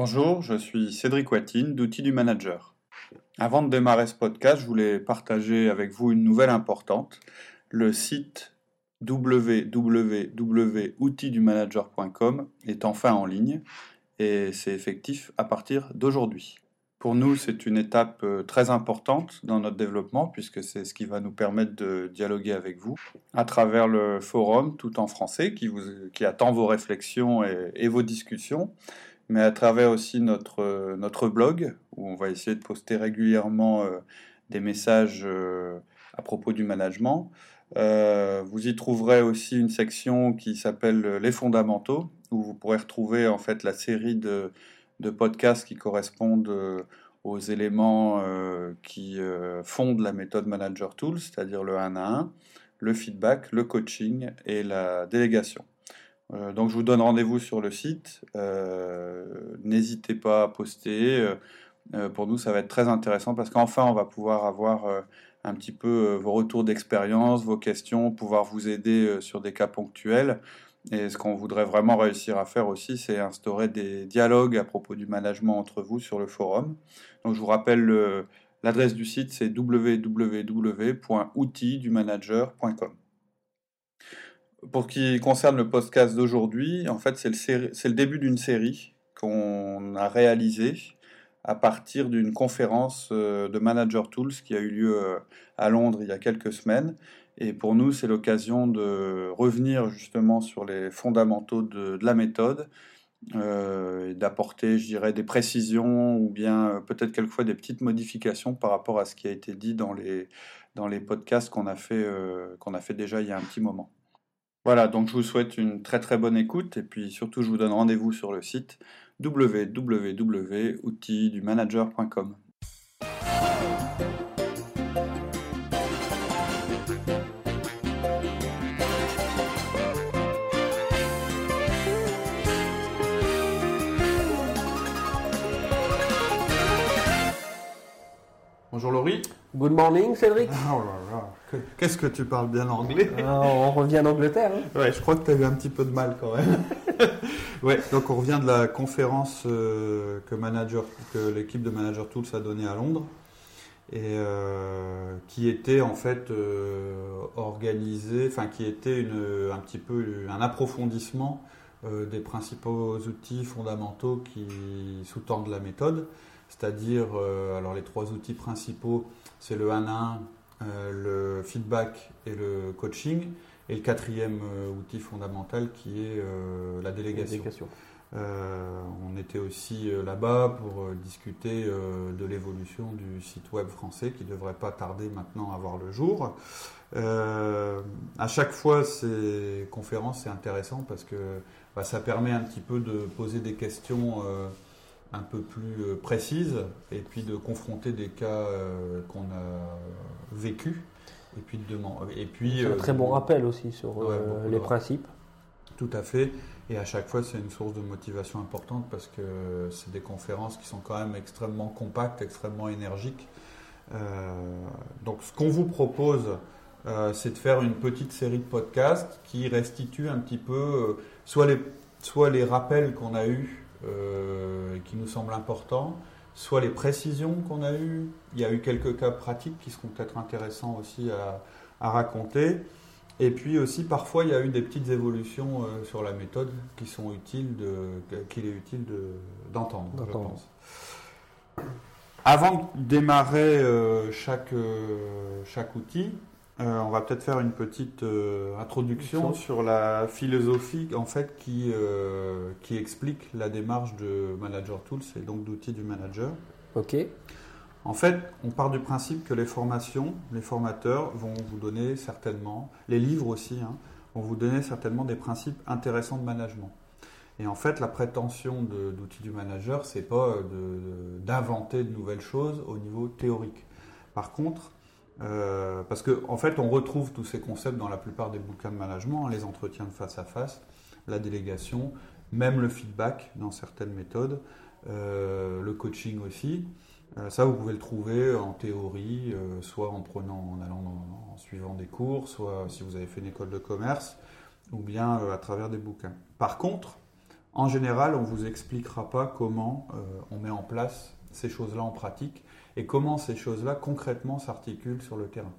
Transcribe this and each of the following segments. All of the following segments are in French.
Bonjour, je suis Cédric Watine d'Outils du Manager. Avant de démarrer ce podcast, je voulais partager avec vous une nouvelle importante. Le site www.outildumanager.com est enfin en ligne et c'est effectif à partir d'aujourd'hui. Pour nous, c'est une étape euh, très importante dans notre développement puisque c'est ce qui va nous permettre de dialoguer avec vous à travers le forum tout en français qui, attend vos réflexions et vos discussions, mais à travers aussi notre, euh, notre blog où on va essayer de poster régulièrement euh, des messages à propos du management. vous y trouverez aussi une section qui s'appelle les fondamentaux où vous pourrez retrouver en fait la série de de podcasts qui correspondent euh, aux éléments euh, qui euh, fondent la méthode Manager Tools, c'est-à-dire le 1 à 1, le feedback, le coaching et la délégation. Donc je vous donne rendez-vous sur le site. N'hésitez pas à poster. pour nous, ça va être très intéressant parce qu'enfin, on va pouvoir avoir un petit peu vos retours d'expérience, vos questions, pouvoir vous aider sur des cas ponctuels. Et ce qu'on voudrait vraiment réussir à faire aussi, c'est instaurer des dialogues à propos du management entre vous sur le forum. Donc je vous rappelle l'adresse du site, c'est www.outildumanager.com. Pour ce qui concerne le podcast d'aujourd'hui, en fait, c'est le, début d'une série qu'on a réalisée à partir d'une conférence euh, de Manager Tools qui a eu lieu euh, à Londres il y a quelques semaines et pour nous, c'est l'occasion de revenir justement sur les fondamentaux de, la méthode euh, et d'apporter, je dirais, des précisions ou bien peut-être quelquefois des petites modifications par rapport à ce qui a été dit dans les, dans les podcasts qu'on a, qu'on a fait déjà il y a un petit moment. Voilà, donc je vous souhaite une très très bonne écoute et puis surtout je vous donne rendez-vous sur le site www.outildumanager.com. Bonjour Laurie. Good morning Cédric. Oh là là, qu'est-ce que tu parles bien anglais ah, On revient d'Angleterre. Hein. Ouais, je crois que tu as eu un petit peu de mal quand même. ouais, donc on revient de la conférence euh, que, manager, que l'équipe de Manager Tools a donnée à Londres et euh, qui était en fait euh, organisée, enfin qui était une, un petit peu un approfondissement des principaux outils fondamentaux qui sous-tendent la méthode c'est-à-dire euh, alors les trois outils principaux, c'est le 1 1, euh, le feedback et le coaching, et le quatrième euh, outil fondamental qui est la délégation. on était aussi là-bas pour discuter de l'évolution du site web français qui ne devrait pas tarder maintenant à voir le jour. à chaque fois, ces conférences, c'est intéressant parce que bah, ça permet un petit peu de poser des questions un peu plus euh, précise et puis de confronter des cas euh, qu'on a vécu et puis de et puis un euh, très bon rappel aussi sur les principes. Tout à fait. Et à chaque fois c'est une source de motivation importante parce que c'est des conférences qui sont quand même extrêmement compactes extrêmement énergiques. Donc ce qu'on vous propose c'est de faire une petite série de podcasts qui restitue un petit peu soit les soit les rappels qu'on a eus qui nous semblent importants, soit les précisions qu'on a eues. Il y a eu quelques cas pratiques qui seront peut-être intéressants aussi à, raconter. Et puis aussi, parfois, il y a eu des petites évolutions euh, sur la méthode qui sont utiles, qu'il est utile d'entendre, je pense. Avant de démarrer euh, chaque, chaque outil, euh, on va peut-être faire une petite euh, introduction sur la philosophie en fait qui, euh, qui explique la démarche de Manager Tools et donc d'outils du manager. Ok. En fait, on part du principe que les formations, les formateurs vont vous donner certainement, les livres aussi, hein, vont vous donner certainement des principes intéressants de management. Et en fait, la prétention d'outils du manager, c'est pas d'inventer de nouvelles choses au niveau théorique. Par contre, euh, parce qu'en en fait, on retrouve tous ces concepts dans la plupart des bouquins de management, hein, les entretiens de face à face, la délégation, même le feedback dans certaines méthodes, euh, le coaching aussi. Euh, ça, vous pouvez le trouver en théorie, soit en prenant, en allant en suivant des cours, soit si vous avez fait une école de commerce, ou bien à travers des bouquins. Par contre, En général, on ne vous expliquera pas comment on met en place ces choses-là en pratique et comment ces choses-là concrètement s'articulent sur le terrain.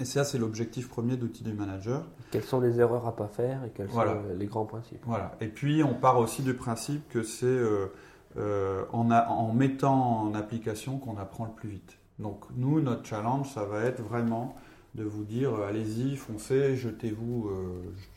Et ça, c'est l'objectif premier d'outils du manager. Quelles sont les erreurs à pas faire et quels sont les grands principes Voilà. Et puis, on part aussi du principe que c'est euh, euh, en, en, mettant en application qu'on apprend le plus vite. Donc, nous, notre challenge, ça va être vraiment de vous dire euh, allez-y, foncez, jetez-vous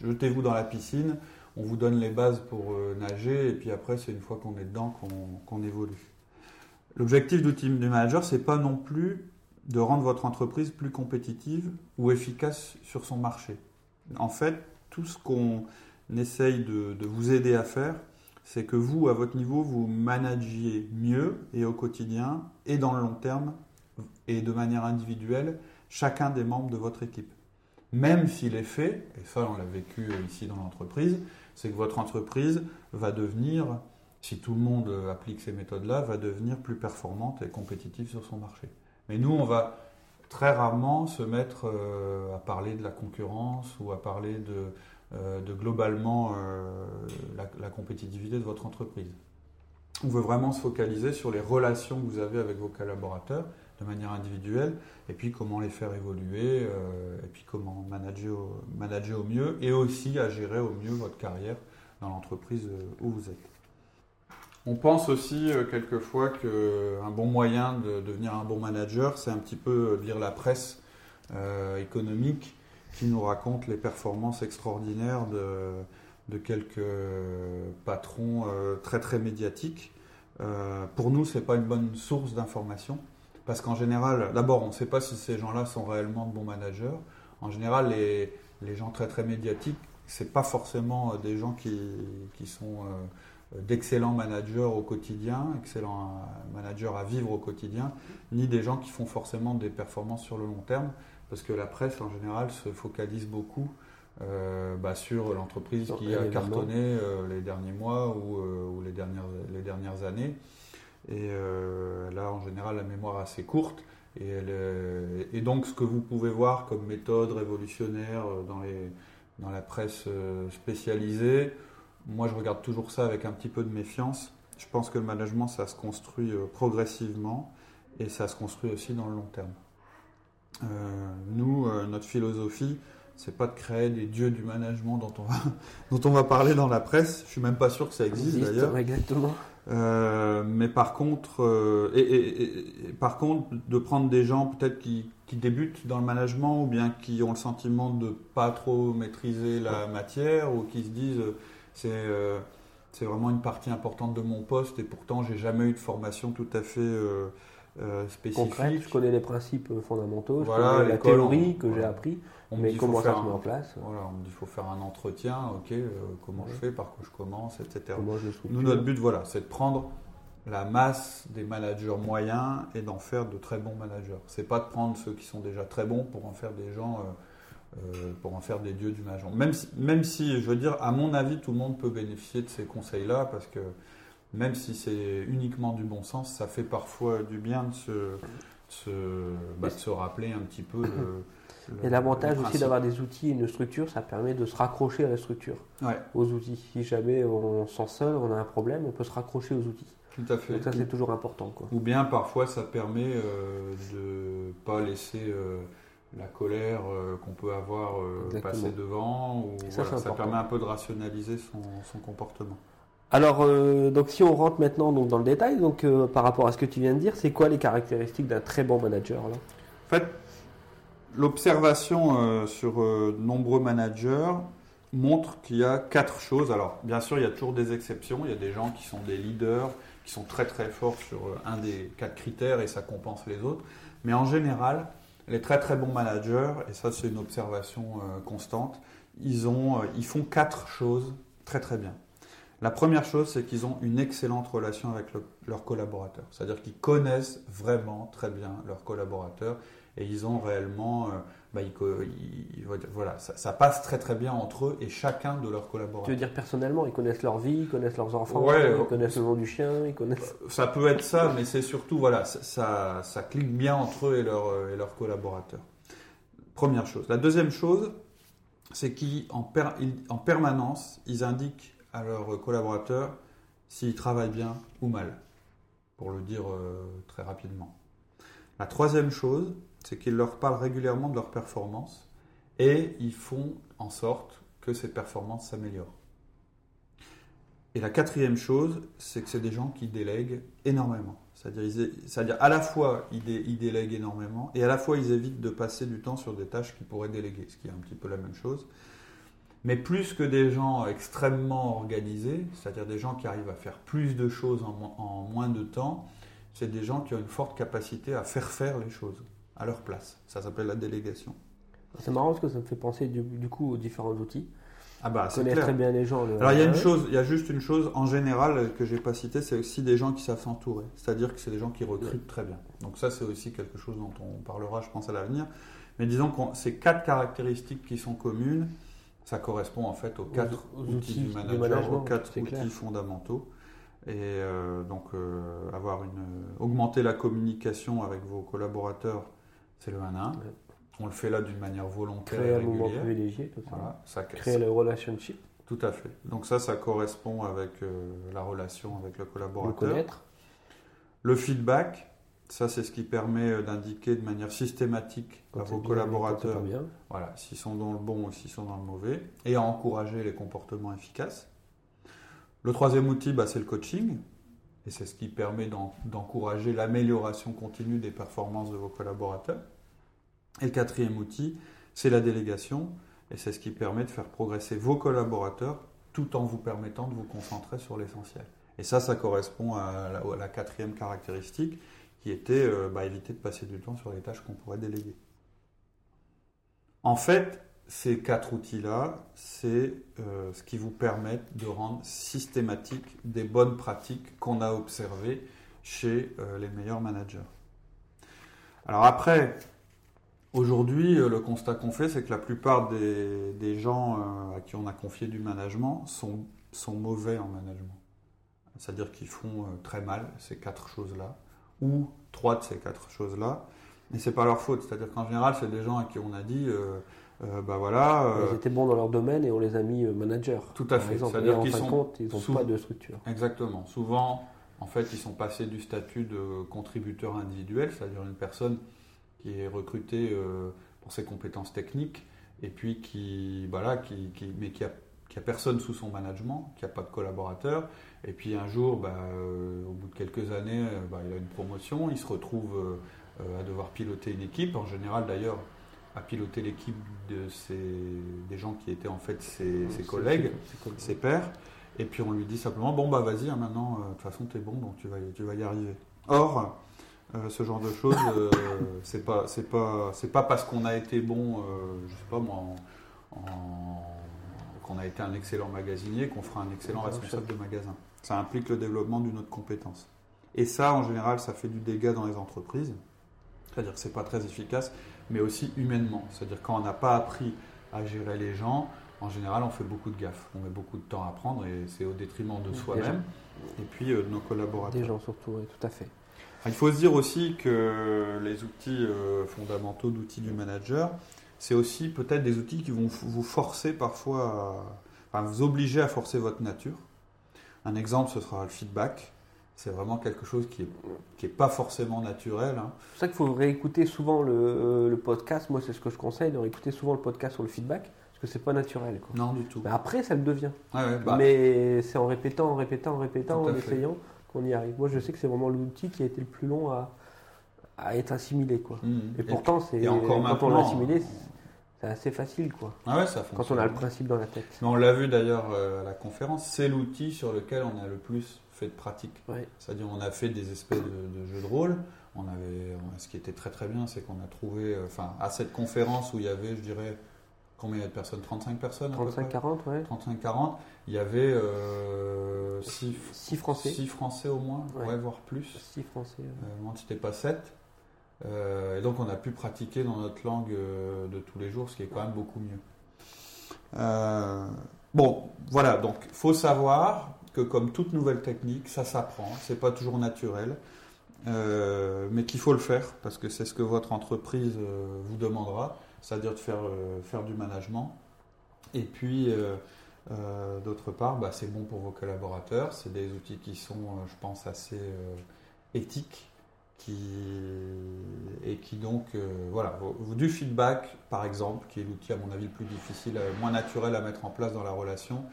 jetez -vous dans la piscine. On vous donne les bases pour nager et puis après, c'est une fois qu'on est dedans qu'on évolue. L'objectif d'outils du manager, c'est pas non plus de rendre votre entreprise plus compétitive ou efficace sur son marché. En fait, tout ce qu'on essaye de, vous aider à faire, c'est que vous, à votre niveau, vous managiez mieux et au quotidien et dans le long terme et de manière individuelle chacun des membres de votre équipe. Même si l'effet, et ça on l'a vécu ici dans l'entreprise, c'est que votre entreprise va devenir, si tout le monde applique ces méthodes-là, va devenir plus performante et compétitive sur son marché. Mais nous, on va très rarement se mettre euh, à parler de la concurrence ou à parler de, euh, globalement euh, la, compétitivité de votre entreprise. On veut vraiment se focaliser sur les relations que vous avez avec vos collaborateurs de manière individuelle et puis comment les faire évoluer et puis comment manager manager au mieux et aussi à gérer au mieux votre carrière dans l'entreprise où vous êtes. On pense aussi euh, quelquefois qu'un bon moyen de devenir un bon manager, c'est un petit peu lire la presse euh, économique qui nous raconte les performances extraordinaires de, quelques patrons euh, très très médiatiques. pour nous, ce n'est pas une bonne source d'information parce qu'en général, d'abord, on ne sait pas si ces gens-là sont réellement de bons managers. En général, les, gens très très médiatiques, ce pas forcément des gens qui sont d'excellents managers au quotidien, excellents managers à vivre au quotidien, ni des gens qui font forcément des performances sur le long terme, parce que la presse en général se focalise beaucoup euh, bah, sur l'entreprise qui a cartonné euh, les derniers mois ou, euh, les, dernières, les dernières années. Et là, en général, la mémoire est assez courte. Et, et, donc, ce que vous pouvez voir comme méthode révolutionnaire dans, les, dans la presse spécialisée, moi, je regarde toujours ça avec un petit peu de méfiance. Je pense que le management, ça se construit euh, progressivement et ça se construit aussi dans le long terme. Euh, nous, euh, notre philosophie, c'est pas de créer des dieux du management dont on va, dont on va parler dans la presse. Je suis même pas sûr que ça existe, d'ailleurs. Exactement. mais par contre, et, par contre, de prendre des gens peut-être qui, qui, débutent dans le management ou bien qui ont le sentiment de pas trop maîtriser la matière ou qui se disent euh, c'est vraiment une partie importante de mon poste et pourtant j'ai jamais eu de formation tout à fait euh, euh, spécifique. Concrète, je connais les principes fondamentaux, je connais la théorie que j'ai appris, on mais comment ça se met en place Voilà, on me dit qu'il faut faire un entretien, ok, comment je fais, par quoi je commence, etc. Nous, notre but, voilà, c'est de prendre la masse des managers moyens et d'en faire de très bons managers. C'est pas de prendre ceux qui sont déjà très bons pour en faire des gens euh, pour en faire des dieux du major. Même si, même si, je veux dire, à mon avis, tout le monde peut bénéficier de ces conseils-là, parce que même si c'est uniquement du bon sens, ça fait parfois du bien de se, bah, se, rappeler un petit peu et l'avantage aussi d'avoir des outils et une structure, ça permet de se raccrocher à la structure, aux outils. Si jamais on sent seul, on a un problème, on peut se raccrocher aux outils. Tout à fait. Donc ça, c'est toujours important. Quoi. Ou bien parfois, ça permet euh, de ne pas laisser... Euh, la colère euh, qu'on peut avoir euh, passé devant. Ou, ça, permet un peu de rationaliser son, comportement. Alors, euh, donc si on rentre maintenant donc, dans le détail, donc, par rapport à ce que tu viens de dire, c'est quoi les caractéristiques d'un très bon manager là En fait, l'observation sur de nombreux managers montre qu'il y a quatre choses. Alors, bien sûr, il y a toujours des exceptions. Il y a des gens qui sont des leaders, qui sont très très forts sur un des quatre critères et ça compense les autres. Mais en général, les très très bons managers, et ça c'est une observation euh, constante, ils, ont, euh, ils font quatre choses très très bien. La première chose, c'est qu'ils ont une excellente relation avec leurs collaborateurs. C'est-à-dire qu'ils connaissent vraiment très bien leurs collaborateurs et ils ont réellement, euh, bah, voilà, ça, passe très très bien entre eux et chacun de leurs collaborateurs. Tu veux dire personnellement, ils connaissent leur vie, ils connaissent leurs enfants, ils connaissent le nom du chien, ils connaissent. Ça peut être ça, mais c'est surtout voilà, ça, ça, clique bien entre eux et, et leurs collaborateurs. Première chose. La deuxième chose, c'est qu'en en permanence, ils indiquent à leurs collaborateurs s'ils travaillent bien ou mal, pour le dire très rapidement. La troisième chose, c'est qu'ils leur parlent régulièrement de leurs performances et ils font en sorte que ces performances s'améliorent. Et la quatrième chose, c'est que c'est des gens qui délèguent énormément. C'est-à-dire, à la fois, ils, délèguent énormément, et à la fois, ils évitent de passer du temps sur des tâches qu'ils pourraient déléguer, ce qui est un petit peu la même chose. Mais plus que des gens extrêmement organisés, c'est-à-dire des gens qui arrivent à faire plus de choses en moins de temps, c'est des gens qui ont une forte capacité à faire faire les choses à leur place. Ça s'appelle la délégation. C'est marrant parce que ça me fait penser du, coup aux différents outils. Ah bah, c'est très bien les gens. Alors il y a une chose, il y a juste une chose en général que j'ai pas cité, c'est aussi des gens qui savent s'entourer. C'est-à-dire que c'est des gens qui recrutent très bien. Donc ça c'est aussi quelque chose dont on parlera, je pense, à l'avenir. Mais disons que ces quatre caractéristiques qui sont communes, ça correspond en fait aux quatre outils, du manager, aux quatre outils fondamentaux. Et euh, donc euh, avoir une, augmenter la communication avec vos collaborateurs, c'est le 1 1. On le fait là d'une manière volontaire. Créer un moment privilégié, tout ça. Créer le relationship. Tout à fait. Donc ça, ça correspond avec euh, la relation avec le collaborateur. Le connaître. Le feedback, ça c'est ce qui permet d'indiquer de manière systématique à vos collaborateurs voilà, s'ils sont dans le bon ou s'ils sont dans le mauvais, et à encourager les comportements efficaces. Le troisième outil, bah, c'est le coaching. Et c'est ce qui permet d'encourager l'amélioration continue des performances de vos collaborateurs. Et le quatrième outil, c'est la délégation. Et c'est ce qui permet de faire progresser vos collaborateurs tout en vous permettant de vous concentrer sur l'essentiel. Et ça, ça correspond à la, quatrième caractéristique qui était euh, bah, éviter de passer du temps sur les tâches qu'on pourrait déléguer. En fait, ces quatre outils-là, c'est euh, ce qui vous permet de rendre systématique des bonnes pratiques qu'on a observées chez euh, les meilleurs managers. Alors après, aujourd'hui, euh, le constat qu'on fait, c'est que la plupart des, gens à qui on a confié du management sont, sont mauvais en management. C'est-à-dire qu'ils font très mal ces quatre choses-là, ou trois de ces quatre choses-là, mais c'est pas leur faute. C'est-à-dire qu'en général, c'est des gens à qui on a dit euh, bah voilà, euh, ils étaient bons dans leur domaine et on les a mis euh, managers. Tout à fait. C'est-à-dire qu'ils sont compte, ils n'ont pas de structure. Exactement. Souvent, en fait, ils sont passés du statut de contributeur individuel, c'est-à-dire une personne qui est recrutée pour ses compétences techniques et puis qui, voilà, qui, mais qui a, qui a, personne sous son management, qui n'a pas de collaborateur. Et puis un jour, bah, au bout de quelques années, bah, il a une promotion, il se retrouve à devoir piloter une équipe. En général, d'ailleurs, à piloter l'équipe de des gens qui étaient en fait ses, collègues, ses pairs. Et puis on lui dit simplement bon bah vas-y hein, maintenant euh, de toute façon tu es bon donc tu vas, tu vas y arriver. Or euh, ce genre de choses euh, c'est pas c'est pas c'est pas parce qu'on a été bon je sais pas moi qu'on a été un excellent magasinier qu'on fera un excellent responsable de magasin. Ça implique le développement d'une autre compétence. Et ça en général ça fait du dégât dans les entreprises. C'est-à-dire que c'est pas très efficace mais aussi humainement. C'est-à-dire quand on n'a pas appris à gérer les gens, en général, on fait beaucoup de gaffes. On met beaucoup de temps à apprendre et c'est au détriment de soi-même et puis euh, de nos collaborateurs. Des gens surtout, oui, tout à fait. Il faut se dire aussi que les outils euh, fondamentaux d'outils du manager, c'est aussi peut-être des outils qui vont vous forcer parfois, à, enfin, vous obliger à forcer votre nature. Un exemple, ce sera le feedback c'est vraiment quelque chose qui n'est qui est pas forcément naturel. Hein. C'est pour ça qu'il faut réécouter souvent le, euh, le podcast. Moi, c'est ce que je conseille, de réécouter souvent le podcast sur le feedback, parce que c'est pas naturel. Quoi. Non, du tout. Mais après, ça le devient. bah. Mais c'est en répétant, en répétant, en répétant, en essayant qu'on y arrive. Moi, je sais que c'est vraiment l'outil qui a été le plus long à, à être assimilé. Quoi. Mmh. Et, pourtant, c'est quand on l'a assimilé, c'est assez facile. Quoi. Ah ouais, ça quand on a le principe dans la tête. Mais on l'a vu d'ailleurs euh, à la conférence, c'est l'outil sur lequel on a le plus fait de pratique. C'est-à-dire on a fait des espèces de, jeux de rôle. On avait, ce qui était très très bien, c'est qu'on a trouvé, euh, enfin, à cette conférence où il y avait, je dirais, combien de personnes? 35 personnes 35-40, ouais. 35-40. Il y avait 6 euh, Français. 6 Français au moins, ouais. voire plus. 6 Français. Euh, c'était pas 7. et donc on a pu pratiquer dans notre langue de tous les jours, ce qui est quand même beaucoup mieux. bon, voilà, donc il faut savoir que comme toute nouvelle technique, ça s'apprend, c'est pas toujours naturel, euh, mais qu'il faut le faire parce que c'est ce que votre entreprise euh, vous demandera, c'est-à-dire de faire, euh, faire du management. Et puis, D'autre part, bah, c'est bon pour vos collaborateurs. C'est des outils qui sont, je pense, assez éthiques qui, et qui donc, voilà, du feedback, par exemple, qui est l'outil, à mon avis, le plus difficile, moins naturel à mettre en place dans la relation,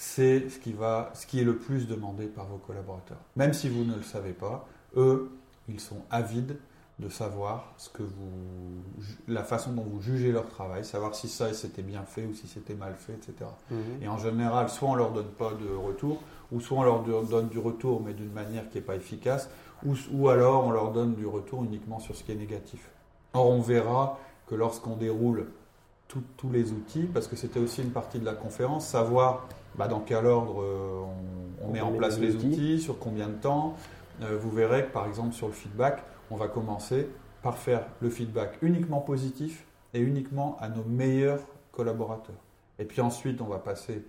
c'est ce qui, va, ce qui est le plus demandé par vos collaborateurs. Même si vous ne le savez pas, eux, ils sont avides de savoir ce que vous, la façon dont vous jugez leur travail, savoir si ça c'était bien fait ou si c'était mal fait, etc. Mhm. Et en général, soit on leur donne pas de retour, ou soit on leur donne du retour mais d'une manière qui n'est pas efficace, ou, ou, alors on leur donne du retour uniquement sur ce qui est négatif. Or, on verra que lorsqu'on déroule tous les outils, parce que c'était aussi une partie de la conférence, savoir bah, dans quel ordre euh, on, met en place les outils. sur combien de temps. Euh, vous verrez que par exemple sur le feedback, on va commencer par faire le feedback uniquement positif et uniquement à nos meilleurs collaborateurs. Et puis ensuite, on va passer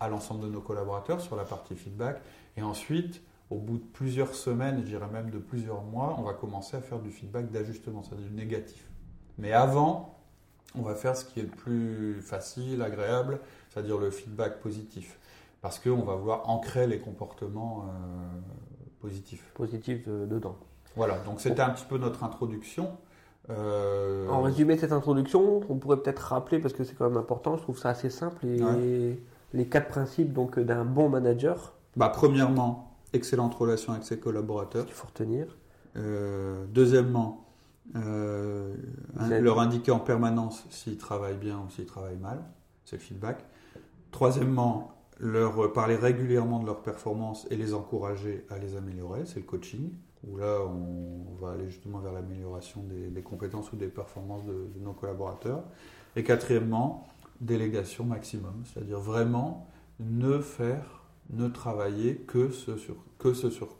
à l'ensemble de nos collaborateurs sur la partie feedback. Et ensuite, au bout de plusieurs semaines, je dirais même de plusieurs mois, on va commencer à faire du feedback d'ajustement, c'est-à-dire du négatif. Mais avant, on va faire ce qui est le plus facile, agréable, c'est-à-dire le feedback positif. Parce qu'on va vouloir ancrer les comportements euh, positifs. Positifs dedans. Voilà, donc c'était un petit peu notre introduction. Euh, en résumé de cette introduction, on pourrait peut-être rappeler, parce que c'est quand même important, je trouve ça assez simple, les, les quatre principes donc d'un bon manager. Bah, premièrement, excellente relation avec ses collaborateurs. Il faut retenir. Euh, deuxièmement, leur indiquer en permanence s'ils travaillent bien ou s'ils travaillent mal, c'est le feedback. Troisièmement, leur parler régulièrement de leurs performances et les encourager à les améliorer, c'est le coaching, où là on va aller justement vers l'amélioration des, compétences ou des performances de, nos collaborateurs. Et quatrièmement, délégation maximum, c'est-à-dire vraiment ne faire, ne travailler que, ce sur, que, ce sur,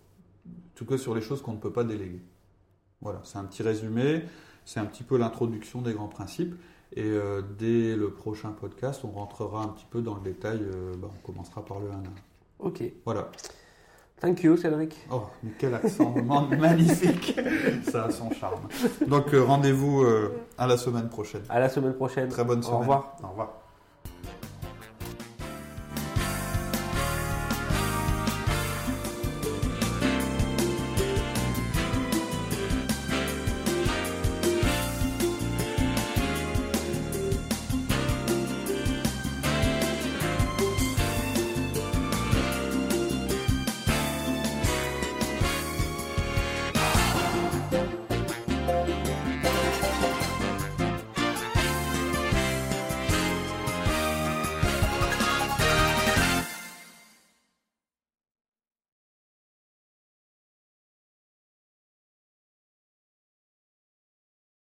que sur les choses qu'on ne peut pas déléguer. Voilà, c'est un petit résumé, c'est un petit peu l'introduction des grands principes. Et euh, dès le prochain podcast, on rentrera un petit peu dans le détail. Euh, bah, on commencera par le 1 Ok. Voilà. Thank you, Cédric. Oh, mais quel accent magnifique Ça a son charme. Donc, euh, rendez-vous à la semaine prochaine. À la semaine prochaine. Très bonne semaine. Au revoir. Au revoir.